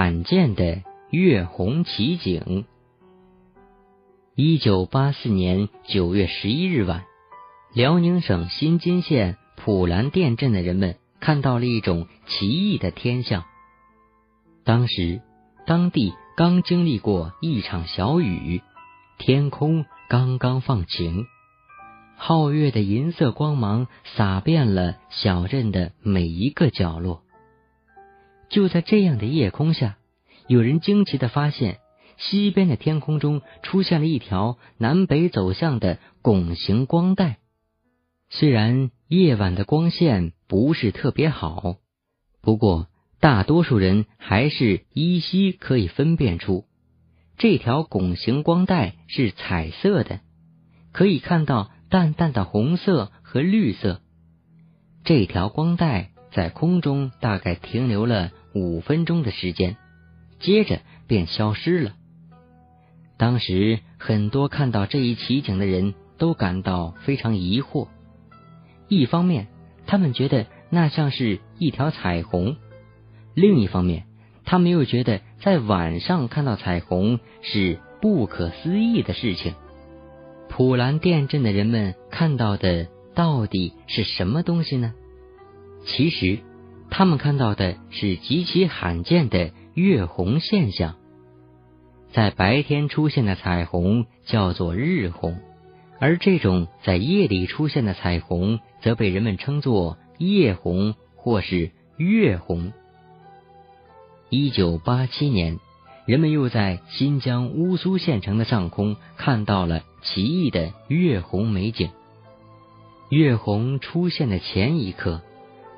罕见的月红奇景。一九八四年九月十一日晚，辽宁省新津县普兰店镇的人们看到了一种奇异的天象。当时，当地刚经历过一场小雨，天空刚刚放晴。皓月的银色光芒洒遍了小镇的每一个角落。就在这样的夜空下，有人惊奇的发现，西边的天空中出现了一条南北走向的拱形光带。虽然夜晚的光线不是特别好，不过大多数人还是依稀可以分辨出，这条拱形光带是彩色的，可以看到。淡淡的红色和绿色，这条光带在空中大概停留了五分钟的时间，接着便消失了。当时很多看到这一奇景的人都感到非常疑惑。一方面，他们觉得那像是一条彩虹；另一方面，他们又觉得在晚上看到彩虹是不可思议的事情。普兰店镇的人们看到的到底是什么东西呢？其实，他们看到的是极其罕见的月红现象。在白天出现的彩虹叫做日红，而这种在夜里出现的彩虹则被人们称作夜红或是月红。一九八七年。人们又在新疆乌苏县城的上空看到了奇异的月红美景。月红出现的前一刻，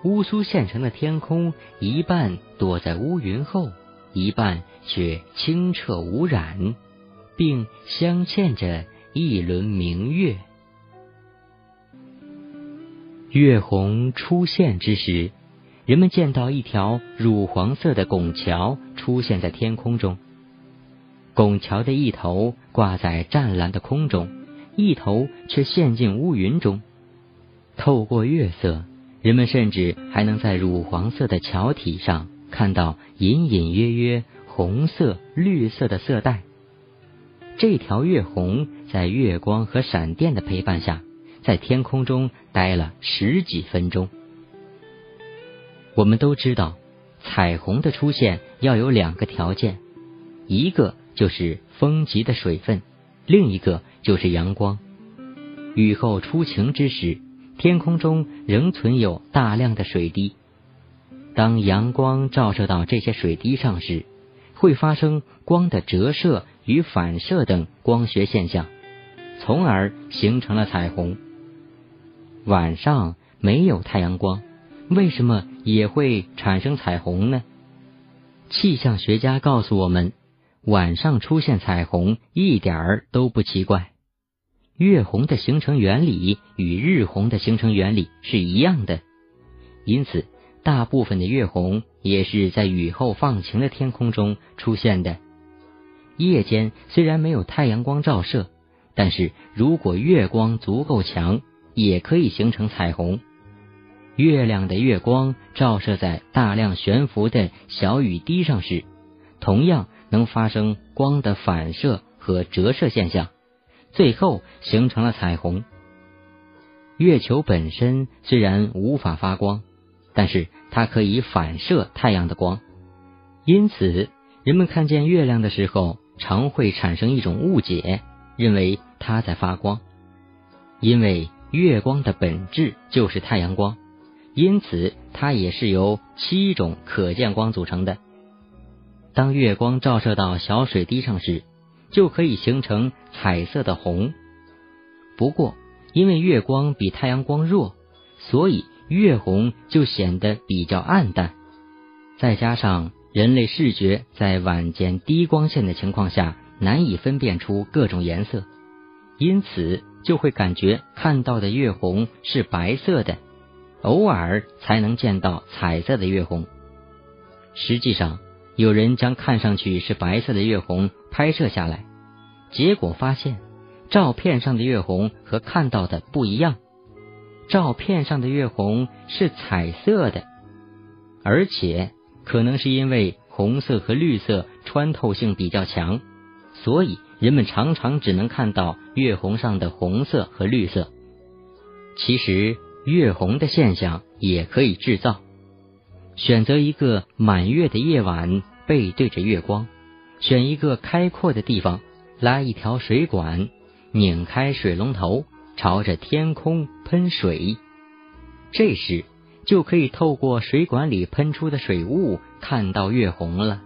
乌苏县城的天空一半躲在乌云后，一半却清澈无染，并镶嵌着一轮明月。月红出现之时。人们见到一条乳黄色的拱桥出现在天空中，拱桥的一头挂在湛蓝的空中，一头却陷进乌云中。透过月色，人们甚至还能在乳黄色的桥体上看到隐隐约约红色、绿色的色带。这条月红在月光和闪电的陪伴下，在天空中待了十几分钟。我们都知道，彩虹的出现要有两个条件，一个就是丰集的水分，另一个就是阳光。雨后初晴之时，天空中仍存有大量的水滴。当阳光照射到这些水滴上时，会发生光的折射与反射等光学现象，从而形成了彩虹。晚上没有太阳光。为什么也会产生彩虹呢？气象学家告诉我们，晚上出现彩虹一点儿都不奇怪。月红的形成原理与日红的形成原理是一样的，因此大部分的月红也是在雨后放晴的天空中出现的。夜间虽然没有太阳光照射，但是如果月光足够强，也可以形成彩虹。月亮的月光照射在大量悬浮的小雨滴上时，同样能发生光的反射和折射现象，最后形成了彩虹。月球本身虽然无法发光，但是它可以反射太阳的光，因此人们看见月亮的时候，常会产生一种误解，认为它在发光，因为月光的本质就是太阳光。因此，它也是由七种可见光组成的。当月光照射到小水滴上时，就可以形成彩色的红。不过，因为月光比太阳光弱，所以月红就显得比较暗淡。再加上人类视觉在晚间低光线的情况下难以分辨出各种颜色，因此就会感觉看到的月红是白色的。偶尔才能见到彩色的月红。实际上，有人将看上去是白色的月红拍摄下来，结果发现照片上的月红和看到的不一样。照片上的月红是彩色的，而且可能是因为红色和绿色穿透性比较强，所以人们常常只能看到月红上的红色和绿色。其实，月红的现象也可以制造。选择一个满月的夜晚，背对着月光，选一个开阔的地方，拉一条水管，拧开水龙头，朝着天空喷水。这时，就可以透过水管里喷出的水雾看到月红了。